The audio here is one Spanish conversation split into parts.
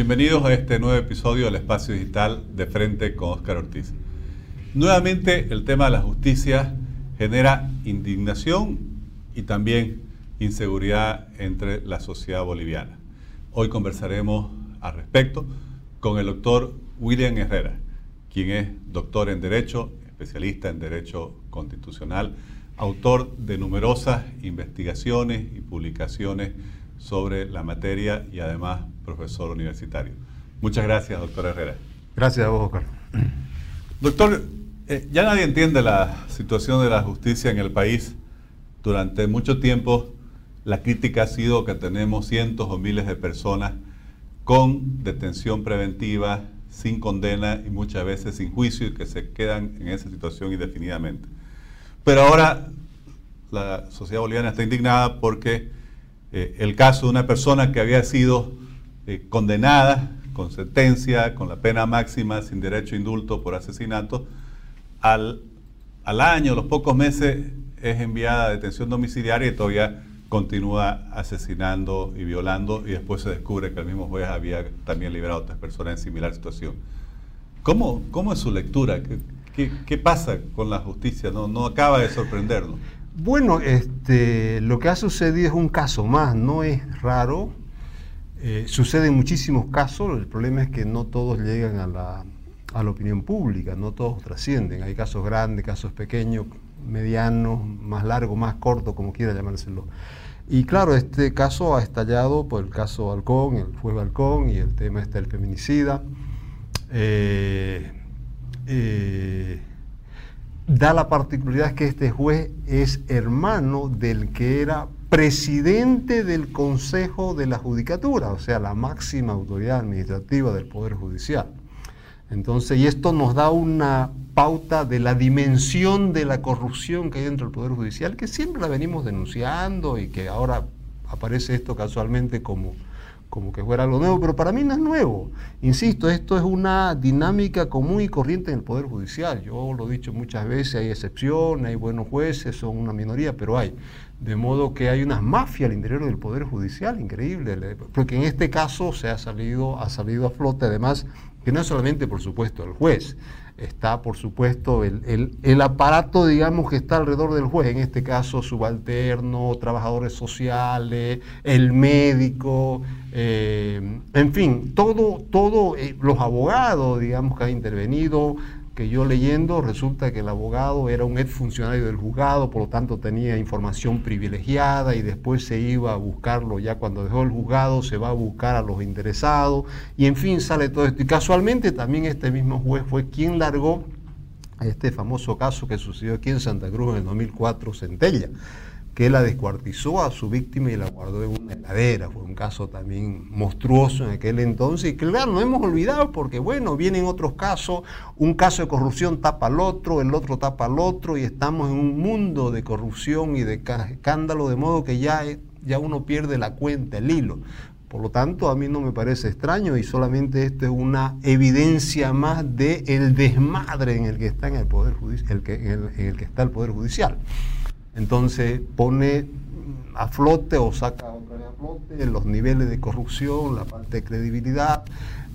Bienvenidos a este nuevo episodio del Espacio Digital de Frente con Óscar Ortiz. Nuevamente el tema de la justicia genera indignación y también inseguridad entre la sociedad boliviana. Hoy conversaremos al respecto con el doctor William Herrera, quien es doctor en Derecho, especialista en Derecho Constitucional, autor de numerosas investigaciones y publicaciones sobre la materia y además profesor universitario. Muchas gracias, doctor Herrera. Gracias a vos, Oscar. Doctor, eh, ya nadie entiende la situación de la justicia en el país. Durante mucho tiempo la crítica ha sido que tenemos cientos o miles de personas con detención preventiva, sin condena y muchas veces sin juicio y que se quedan en esa situación indefinidamente. Pero ahora la sociedad boliviana está indignada porque eh, el caso de una persona que había sido eh, condenada con sentencia, con la pena máxima, sin derecho a indulto por asesinato, al, al año, los pocos meses, es enviada a detención domiciliaria y todavía continúa asesinando y violando y después se descubre que el mismo juez había también liberado a otras personas en similar situación. ¿Cómo, cómo es su lectura? ¿Qué, qué, pasa con la justicia? No, no acaba de sorprendernos. Bueno, este, lo que ha sucedido es un caso más, no es raro. Eh, sucede en muchísimos casos, el problema es que no todos llegan a la, a la opinión pública, no todos trascienden. Hay casos grandes, casos pequeños, medianos, más largos, más cortos, como quiera llamárselo. Y claro, este caso ha estallado por el caso Balcón, el juez Balcón y el tema este del feminicida. Eh, eh, da la particularidad que este juez es hermano del que era presidente del Consejo de la Judicatura, o sea, la máxima autoridad administrativa del Poder Judicial. Entonces, y esto nos da una pauta de la dimensión de la corrupción que hay dentro del Poder Judicial, que siempre la venimos denunciando y que ahora aparece esto casualmente como como que fuera algo nuevo, pero para mí no es nuevo. Insisto, esto es una dinámica común y corriente en el Poder Judicial. Yo lo he dicho muchas veces, hay excepciones, hay buenos jueces, son una minoría, pero hay. De modo que hay una mafia al interior del Poder Judicial, increíble, porque en este caso se ha salido, ha salido a flote, además, que no es solamente, por supuesto, el juez, está, por supuesto, el, el, aparato, digamos, que está alrededor del juez, en este caso, subalterno, trabajadores sociales, el médico, eh, en fin, todo, todo eh, los abogados, digamos, que han intervenido, que yo leyendo resulta que el abogado era un ex funcionario del juzgado, por lo tanto tenía información privilegiada y después se iba a buscarlo ya cuando dejó el juzgado, se va a buscar a los interesados y en fin sale todo esto. Y casualmente también este mismo juez fue quien largó este famoso caso que sucedió aquí en Santa Cruz en el 2004, Centella que la descuartizó a su víctima y la guardó en una heladera. Fue un caso también monstruoso en aquel entonces. Y claro, no hemos olvidado porque, bueno, vienen otros casos. Un caso de corrupción tapa al otro, el otro tapa al otro, y estamos en un mundo de corrupción y de escándalo, de modo que ya, ya uno pierde la cuenta, el hilo. Por lo tanto, a mí no me parece extraño y solamente esto es una evidencia más de el desmadre en el que está en el poder judicial, en el que está el poder judicial. Entonces pone a flote o saca otra vez a flote los niveles de corrupción, la parte de credibilidad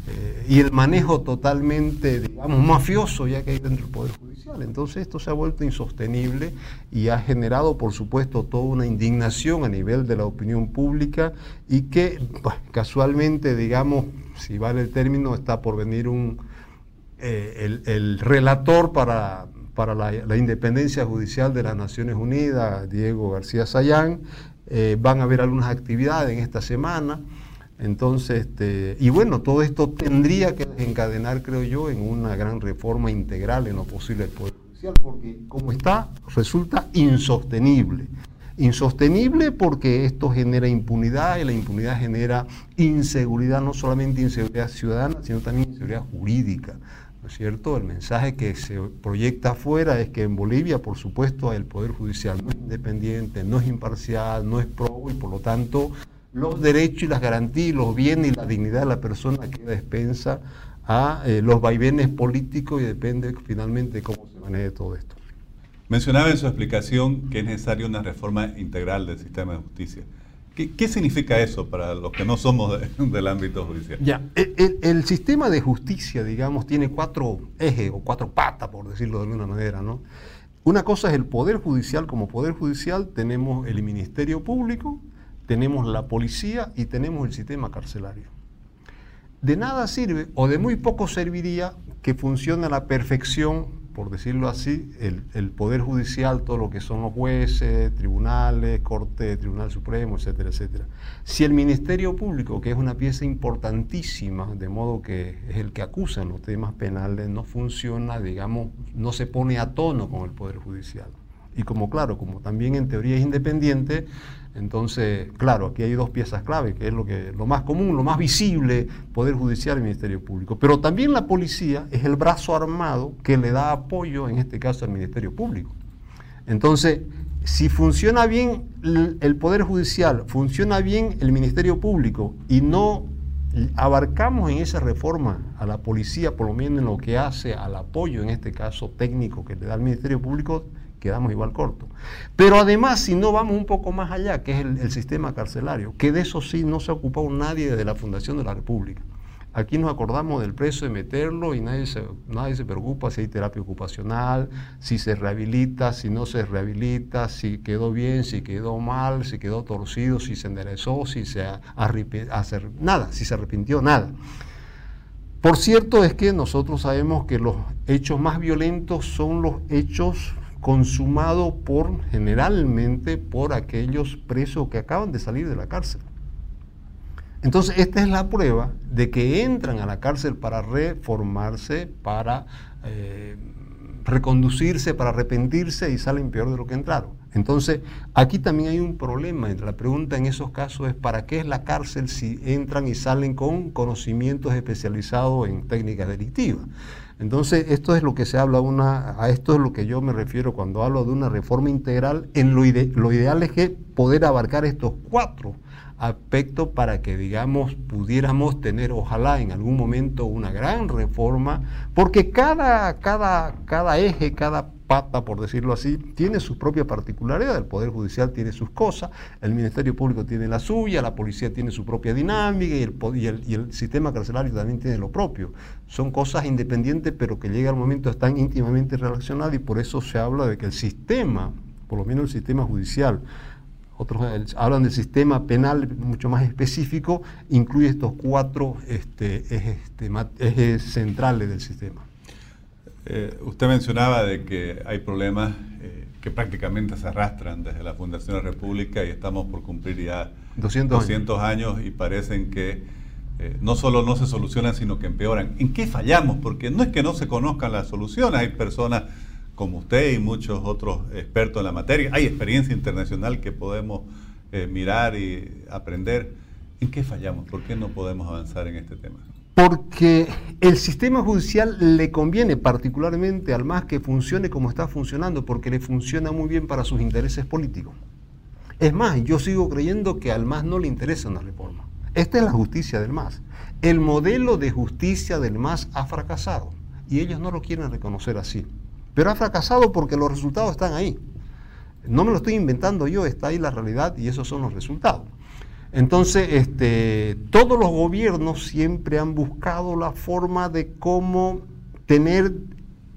eh, y el manejo totalmente, digamos, mafioso ya que hay dentro del Poder Judicial. Entonces esto se ha vuelto insostenible y ha generado, por supuesto, toda una indignación a nivel de la opinión pública y que pues, casualmente, digamos, si vale el término, está por venir un, eh, el relator para para la, independencia judicial de las Naciones Unidas, Diego García Sayán. Eh, van a haber algunas actividades en esta semana. Entonces, este, y bueno, todo esto tendría que encadenar, creo yo, en una gran reforma integral en lo posible del Poder Judicial, porque como está, resulta insostenible. Insostenible porque esto genera impunidad y la impunidad genera inseguridad, no solamente inseguridad ciudadana, sino también inseguridad jurídica cierto? El mensaje que se proyecta afuera es que en Bolivia, por supuesto, el Poder Judicial no es independiente, no es imparcial, no es pro y por lo tanto los derechos y las garantías, los bienes y la dignidad de la persona queda expensa a eh, los vaivenes políticos y depende finalmente cómo se maneje todo esto. Mencionaba en su explicación que es necesaria una reforma integral del sistema de justicia. ¿Qué, significa eso para los que no somos del ámbito judicial? Ya, el, sistema de justicia, digamos, tiene cuatro ejes o cuatro patas, por decirlo de alguna manera, ¿no? Una cosa es el Poder Judicial. Como Poder Judicial tenemos el Ministerio Público, tenemos la policía y tenemos el sistema carcelario. De nada sirve, o de muy poco serviría, que funcione a la perfección por decirlo así, el, Poder Judicial, todo lo que son los jueces, tribunales, Corte, Tribunal Supremo, etcétera, etcétera. Si el Ministerio Público, que es una pieza importantísima, de modo que es el que acusa en los temas penales, no funciona, digamos, no se pone a tono con el Poder Judicial. Y como claro, como también en teoría es independiente, entonces, claro, aquí hay dos piezas clave, que es lo, que, lo más común, lo más visible, Poder Judicial y Ministerio Público. Pero también la policía es el brazo armado que le da apoyo, en este caso, al Ministerio Público. Entonces, si funciona bien el Poder Judicial, funciona bien el Ministerio Público y no abarcamos en esa reforma a la policía, por lo menos en lo que hace al apoyo, en este caso técnico, que le da el Ministerio Público, quedamos igual corto. Pero además, si no vamos un poco más allá, que es el, sistema carcelario, que de eso sí no se ha ocupado nadie desde la fundación de la República. Aquí nos acordamos del preso de meterlo y nadie se, nadie se preocupa si hay terapia ocupacional, si se rehabilita, si no se rehabilita, si quedó bien, si quedó mal, si quedó torcido, si se enderezó, si se hacer nada, si se arrepintió, nada. Por cierto es que nosotros sabemos que los hechos más violentos son los hechos consumado por generalmente por aquellos presos que acaban de salir de la cárcel. Entonces, esta es la prueba de que entran a la cárcel para reformarse, para eh, reconducirse, para arrepentirse y salen peor de lo que entraron. Entonces, aquí también hay un problema. La pregunta en esos casos es, ¿para qué es la cárcel si entran y salen con conocimientos especializados en técnicas delictivas? Entonces, esto es lo que se habla, una, a esto es lo que yo me refiero cuando hablo de una reforma integral. En lo, lo ideal es que poder abarcar estos cuatro aspectos para que, digamos, pudiéramos tener, ojalá en algún momento, una gran reforma, porque cada, cada, cada eje, cada pata, por decirlo así, tiene su propia particularidad. El Poder Judicial tiene sus cosas, el Ministerio Público tiene la suya, la policía tiene su propia dinámica y el, y el, sistema carcelario también tiene lo propio. Son cosas independientes, pero que llega el momento están íntimamente relacionadas y por eso se habla de que el sistema, por lo menos el sistema judicial, otros hablan del sistema penal mucho más específico, incluye estos cuatro este, ejes, ejes centrales del sistema. Eh, usted mencionaba de que hay problemas eh, que prácticamente se arrastran desde la Fundación de la República y estamos por cumplir ya 200, años. y parecen que eh, no solo no se solucionan, sino que empeoran. ¿En qué fallamos? Porque no es que no se conozcan las soluciones, hay personas como usted y muchos otros expertos en la materia, hay experiencia internacional que podemos mirar y aprender. ¿En qué fallamos? ¿Por qué no podemos avanzar en este tema? Porque el sistema judicial le conviene particularmente al MAS que funcione como está funcionando, porque le funciona muy bien para sus intereses políticos. Es más, yo sigo creyendo que al MAS no le interesa una reforma. Esta es la justicia del MAS. El modelo de justicia del MAS ha fracasado y ellos no lo quieren reconocer así. Pero ha fracasado porque los resultados están ahí. No me lo estoy inventando yo, está ahí la realidad y esos son los resultados. Entonces, este, todos los gobiernos siempre han buscado la forma de cómo tener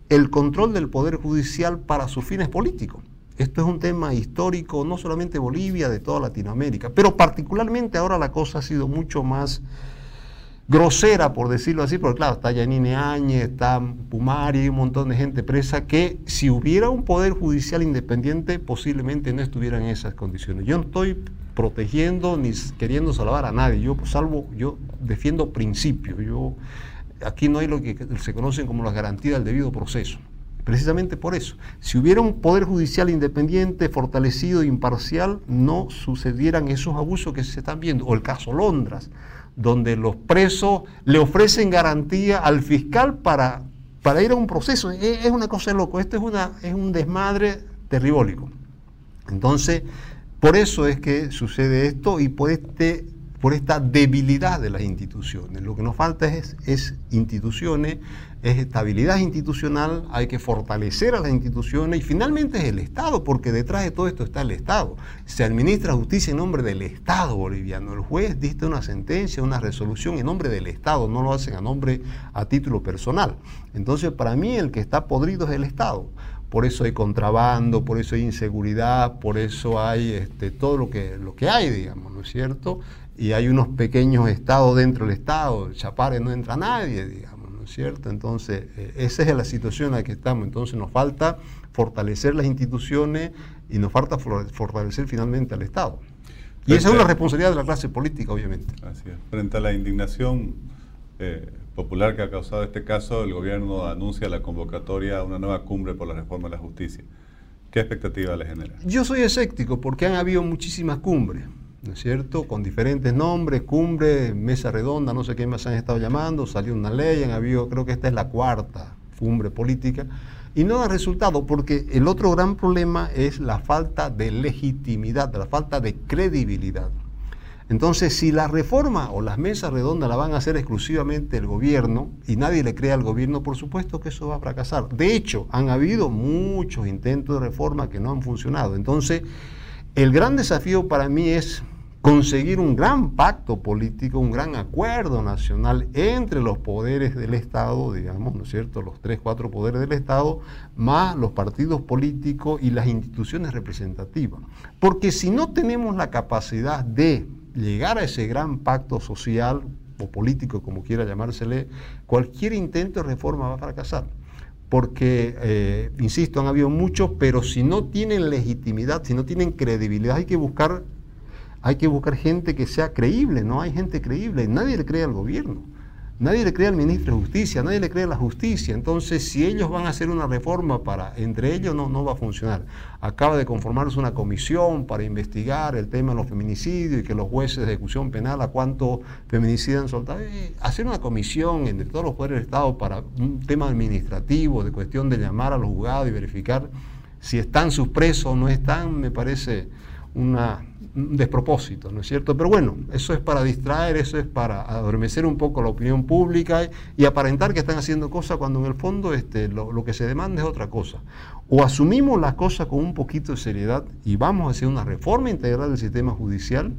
el control del Poder Judicial para sus fines políticos. Esto es un tema histórico, no solamente Bolivia, de toda Latinoamérica, pero particularmente ahora la cosa ha sido mucho más grosera, por decirlo así, porque claro, está Yanine Áñez, está Pumari, hay un montón de gente presa que si hubiera un poder judicial independiente posiblemente no estuviera en esas condiciones. Yo no estoy protegiendo ni queriendo salvar a nadie. Yo salvo, yo defiendo principios. Yo, aquí no hay lo que se conocen como las garantías del debido proceso. Precisamente por eso. Si hubiera un poder judicial independiente, fortalecido, imparcial, no sucedieran esos abusos que se están viendo. O el caso Londras, donde los presos le ofrecen garantía al fiscal para, para ir a un proceso. Es, una cosa loco. Esto es, una, es un desmadre terribólico. Entonces, por eso es que sucede esto y por este por esta debilidad de las instituciones. Lo que nos falta es, es instituciones, es estabilidad institucional, hay que fortalecer a las instituciones y finalmente es el Estado, porque detrás de todo esto está el Estado. Se administra justicia en nombre del Estado boliviano. El juez dicta una sentencia, una resolución en nombre del Estado, no lo hacen a nombre, a título personal. Entonces, para mí el que está podrido es el Estado por eso hay contrabando, por eso hay inseguridad, por eso hay este, todo lo que, lo que hay, digamos, ¿no es cierto? Y hay unos pequeños estados dentro del Estado, Chapare no entra nadie, digamos, ¿no es cierto? Entonces, eh, esa es la situación en la que estamos. Entonces, nos falta fortalecer las instituciones y nos falta fortalecer finalmente al Estado. Y esa es una responsabilidad de la clase política, obviamente. Así es. Frente a la indignación eh, popular que ha causado este caso, el gobierno anuncia la convocatoria a una nueva cumbre por la reforma de la justicia. ¿Qué expectativa le genera? Yo soy escéptico porque han habido muchísimas cumbres, ¿no es cierto? Con diferentes nombres, cumbre, mesa redonda, no sé qué más han estado llamando, salió una ley, han habido, creo que esta es la cuarta cumbre política, y no da resultado porque el otro gran problema es la falta de legitimidad, la falta de credibilidad. Entonces, si la reforma o las mesas redondas la van a hacer exclusivamente el gobierno y nadie le crea al gobierno, por supuesto que eso va a fracasar. De hecho, han habido muchos intentos de reforma que no han funcionado. Entonces, el gran desafío para mí es conseguir un gran pacto político, un gran acuerdo nacional entre los poderes del Estado, digamos, ¿no es cierto?, los tres, cuatro poderes del Estado, más los partidos políticos y las instituciones representativas. Porque si no tenemos la capacidad de llegar a ese gran pacto social o político, como quiera llamársele, cualquier intento de reforma va a fracasar. Porque, eh, insisto, han habido muchos, pero si no tienen legitimidad, si no tienen credibilidad, hay que buscar, hay que buscar gente que sea creíble, no hay gente creíble, nadie le cree al gobierno. Nadie le cree al ministro de Justicia, nadie le cree a la justicia. Entonces, si ellos van a hacer una reforma para, entre ellos no, no va a funcionar. Acaba de conformarse una comisión para investigar el tema de los feminicidios y que los jueces de ejecución penal a cuánto feminicidio han soltado. Eh, hacer una comisión entre todos los poderes del Estado para un tema administrativo, de cuestión de llamar a los juzgados y verificar si están sus presos o no están, me parece una un despropósito, ¿no es cierto? Pero bueno, eso es para distraer, eso es para adormecer un poco la opinión pública y, aparentar que están haciendo cosas cuando en el fondo este, lo, que se demanda es otra cosa. O asumimos las cosas con un poquito de seriedad y vamos a hacer una reforma integral del sistema judicial,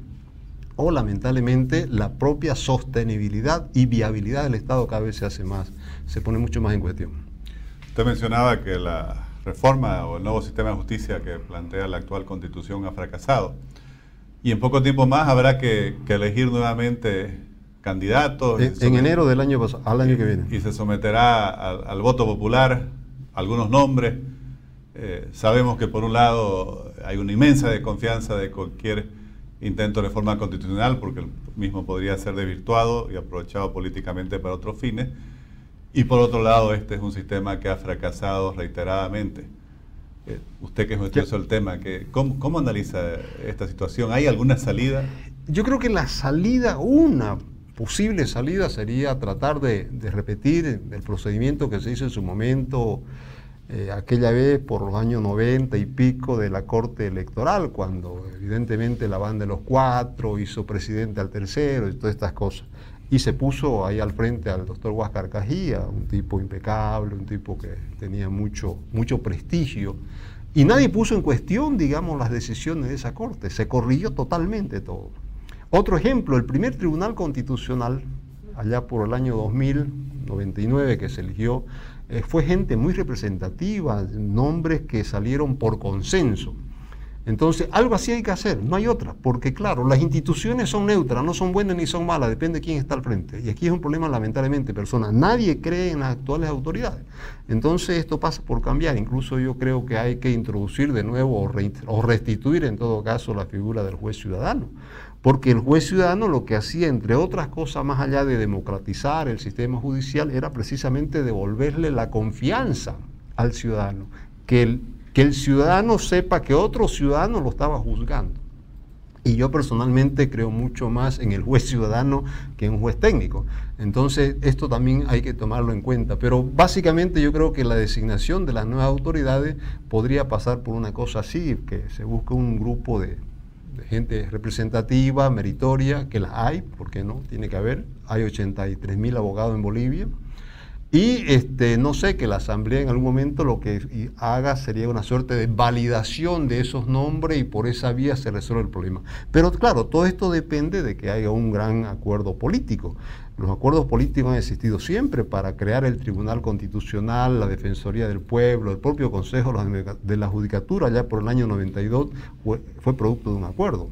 o lamentablemente la propia sostenibilidad y viabilidad del Estado cada vez se hace más, se pone mucho más en cuestión. Usted mencionaba que la reforma o el nuevo sistema de justicia que plantea la actual constitución ha fracasado. Y en poco tiempo más habrá que, elegir nuevamente candidatos. En, enero del año al año que viene. Y se someterá al, voto popular algunos nombres. Eh, sabemos que por un lado hay una inmensa desconfianza de cualquier intento de reforma constitucional porque el mismo podría ser desvirtuado y aprovechado políticamente para otros fines. Y por otro lado, este es un sistema que ha fracasado reiteradamente. Eh, usted que es nuestro el tema, que, ¿cómo, analiza esta situación? ¿Hay alguna salida? Yo creo que la salida, una posible salida sería tratar de, repetir el procedimiento que se hizo en su momento, eh, aquella vez por los años 90 y pico de la Corte Electoral, cuando evidentemente la banda de los cuatro hizo presidente al tercero y todas estas cosas. Y se puso ahí al frente al doctor Huáscar Cajía, un tipo impecable, un tipo que tenía mucho, mucho prestigio. Y nadie puso en cuestión, digamos, las decisiones de esa corte. Se corrigió totalmente todo. Otro ejemplo, el primer tribunal constitucional, allá por el año 2099 que se eligió, eh, fue gente muy representativa, nombres que salieron por consenso. Entonces, algo así hay que hacer, no hay otra, porque claro, las instituciones son neutras, no son buenas ni son malas, depende de quién está al frente. Y aquí es un problema lamentablemente personas. Nadie cree en las actuales autoridades. Entonces, esto pasa por cambiar. Incluso yo creo que hay que introducir de nuevo o, restituir en todo caso la figura del juez ciudadano. Porque el juez ciudadano lo que hacía, entre otras cosas, más allá de democratizar el sistema judicial, era precisamente devolverle la confianza al ciudadano, que el que el ciudadano sepa que otro ciudadano lo estaba juzgando. Y yo personalmente creo mucho más en el juez ciudadano que en un juez técnico. Entonces, esto también hay que tomarlo en cuenta. Pero básicamente yo creo que la designación de las nuevas autoridades podría pasar por una cosa así, que se busque un grupo de, gente representativa, meritoria, que las hay, ¿por qué no? Tiene que haber. Hay 83 mil abogados en Bolivia. Y este, no sé, que la Asamblea en algún momento lo que haga sería una suerte de validación de esos nombres y por esa vía se resuelve el problema. Pero claro, todo esto depende de que haya un gran acuerdo político. Los acuerdos políticos han existido siempre para crear el Tribunal Constitucional, la Defensoría del Pueblo, el propio Consejo de la Judicatura, ya por el año 92, fue, producto de un acuerdo.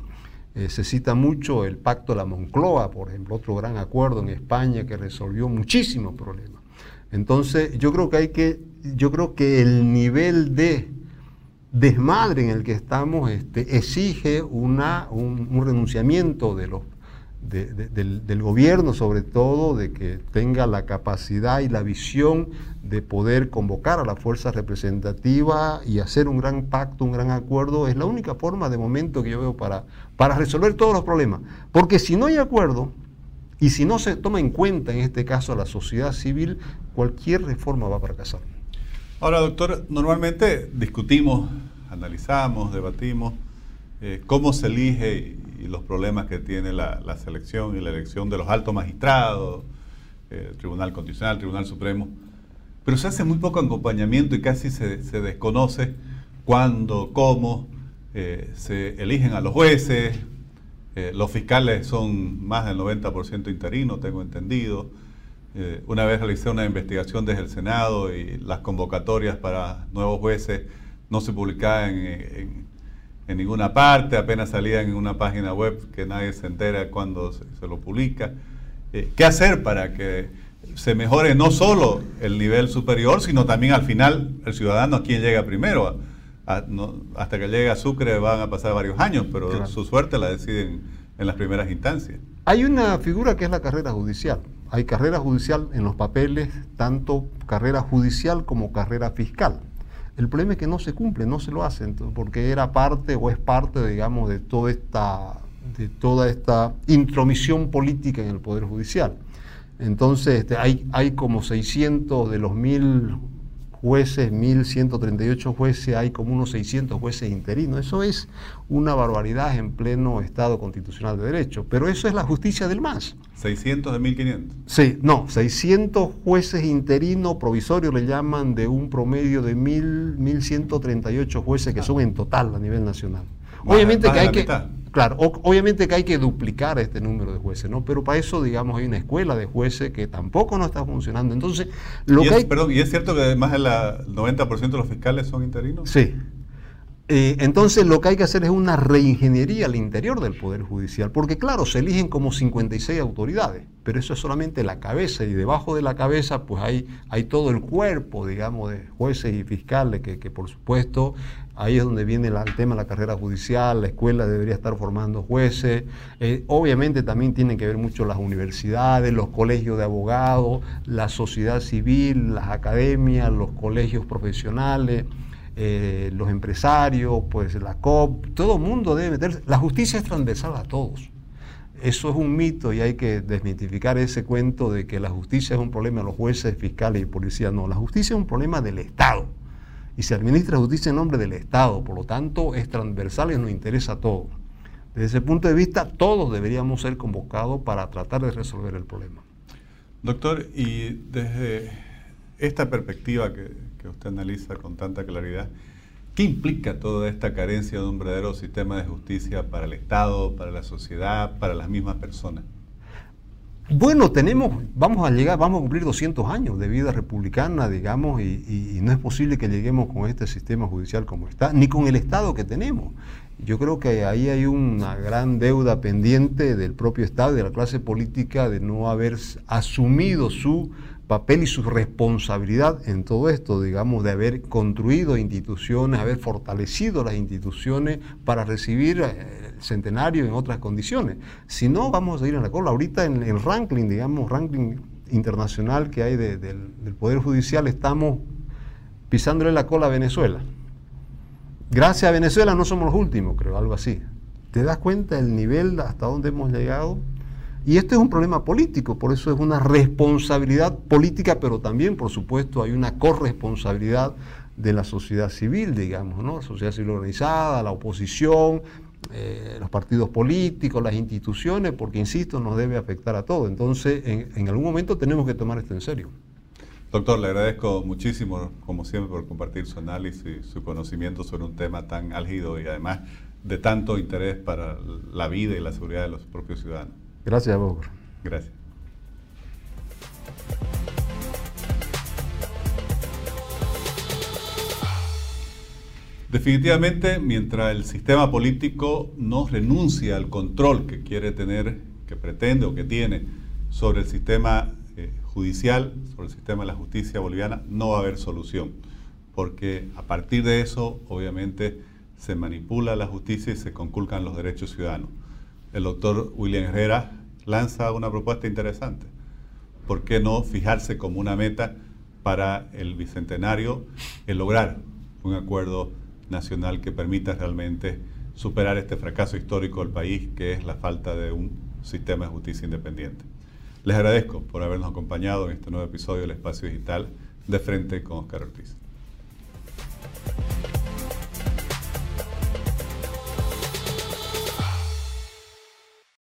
Eh, se cita mucho el Pacto de la Moncloa, por ejemplo, otro gran acuerdo en España que resolvió muchísimos problemas. Entonces, yo creo que hay que, yo creo que el nivel de desmadre en el que estamos este, exige un, renunciamiento de los, del, gobierno, sobre todo, de que tenga la capacidad y la visión de poder convocar a la fuerza representativa y hacer un gran pacto, un gran acuerdo. Es la única forma de momento que yo veo para, para resolver todos los problemas. Porque si no hay acuerdo, y si no se toma en cuenta en este caso a la sociedad civil, cualquier reforma va a fracasar. Ahora, doctor, normalmente discutimos, analizamos, debatimos eh, cómo se elige y, los problemas que tiene la, selección y la elección de los altos magistrados, eh, Tribunal Constitucional, Tribunal Supremo, pero se hace muy poco acompañamiento y casi se, desconoce cuándo, cómo eh, se eligen a los jueces, eh, los fiscales son más del 90% interinos, tengo entendido. Eh, una vez realicé una investigación desde el Senado y las convocatorias para nuevos jueces no se publicaban en, ninguna parte, apenas salían en una página web que nadie se entera cuando se, lo publica. Eh, ¿Qué hacer para que se mejore no solo el nivel superior, sino también al final el ciudadano, quien llega primero? Hasta que llegue a Sucre van a pasar varios años, pero su suerte la deciden en las primeras instancias. Hay una figura que es la carrera judicial. Hay carrera judicial en los papeles, tanto carrera judicial como carrera fiscal. El problema es que no se cumple, no se lo hacen, porque era parte o es parte, digamos, de toda esta, de toda esta intromisión política en el Poder Judicial. Entonces, este, hay, hay como 600 de los mil jueces, 1.138 jueces, hay como unos 600 jueces interinos. Eso es una barbaridad en pleno Estado constitucional de derecho. Pero eso es la justicia del MAS. ¿600 de 1.500? Sí, no, 600 jueces interinos provisorios le llaman de un promedio de 1.138 jueces que son en total a nivel nacional. Obviamente que hay que... Claro, obviamente que hay que duplicar este número de jueces, ¿no? Pero para eso, digamos, hay una escuela de jueces que tampoco no está funcionando. Entonces, lo que es, Perdón, ¿y es cierto que además el 90% de los fiscales son interinos? Sí. Eh, entonces, lo que hay que hacer es una reingeniería al interior del Poder Judicial, porque claro, se eligen como 56 autoridades, pero eso es solamente la cabeza, y debajo de la cabeza, pues hay, hay todo el cuerpo, digamos, de jueces y fiscales, que, que por supuesto Ahí es donde viene el tema de la carrera judicial, la escuela debería estar formando jueces. Eh, obviamente también tienen que ver mucho las universidades, los colegios de abogados, la sociedad civil, las academias, los colegios profesionales, eh, los empresarios, pues la COP, todo el mundo debe meterse. La justicia es transversal a todos. Eso es un mito y hay que desmitificar ese cuento de que la justicia es un problema de los jueces, fiscales y policías. No, la justicia es un problema del Estado y se administra justicia en nombre del Estado, por lo tanto es transversal y nos interesa a todos. Desde ese punto de vista, todos deberíamos ser convocados para tratar de resolver el problema. Doctor, y desde esta perspectiva que, que usted analiza con tanta claridad, ¿qué implica toda esta carencia de un verdadero sistema de justicia para el Estado, para la sociedad, para las mismas personas? Bueno, tenemos, vamos a llegar, vamos a cumplir 200 años de vida republicana, digamos, y, no es posible que lleguemos con este sistema judicial como está, ni con el Estado que tenemos. Yo creo que ahí hay una gran deuda pendiente del propio Estado de la clase política de no haber asumido su papel y su responsabilidad en todo esto, digamos, de haber construido instituciones, haber fortalecido las instituciones para recibir eh, el centenario en otras condiciones. Si no, vamos a ir a la cola. Ahorita en el ranking, digamos, ranking internacional que hay del Poder Judicial, estamos pisándole la cola a Venezuela. Gracias a Venezuela no somos los últimos, creo, algo así. ¿Te das cuenta del nivel hasta donde hemos llegado? Y este es un problema político, por eso es una responsabilidad política, pero también, por supuesto, hay una corresponsabilidad de la sociedad civil, digamos, ¿no? La sociedad civil organizada, la oposición, eh, los partidos políticos, las instituciones, porque, insisto, nos debe afectar a todos. Entonces, en, algún momento tenemos que tomar esto en serio. Doctor, le agradezco muchísimo, como siempre, por compartir su análisis, su conocimiento sobre un tema tan álgido y además de tanto interés para la vida y la seguridad de los propios ciudadanos. Gracias a vos. Gracias. Definitivamente, mientras el sistema político no renuncia al control que quiere tener, que pretende o que tiene sobre el sistema judicial, sobre el sistema de la justicia boliviana, no va a haber solución. Porque a partir de eso, obviamente, se manipula la justicia y se conculcan los derechos ciudadanos. El doctor William Herrera lanza una propuesta interesante. ¿Por qué no fijarse como una meta para el bicentenario el lograr un acuerdo nacional que permita realmente superar este fracaso histórico del país, que es la falta de un sistema de justicia independiente. Les agradezco por habernos acompañado en este nuevo episodio del Espacio Digital de Frente con Oscar Ortiz.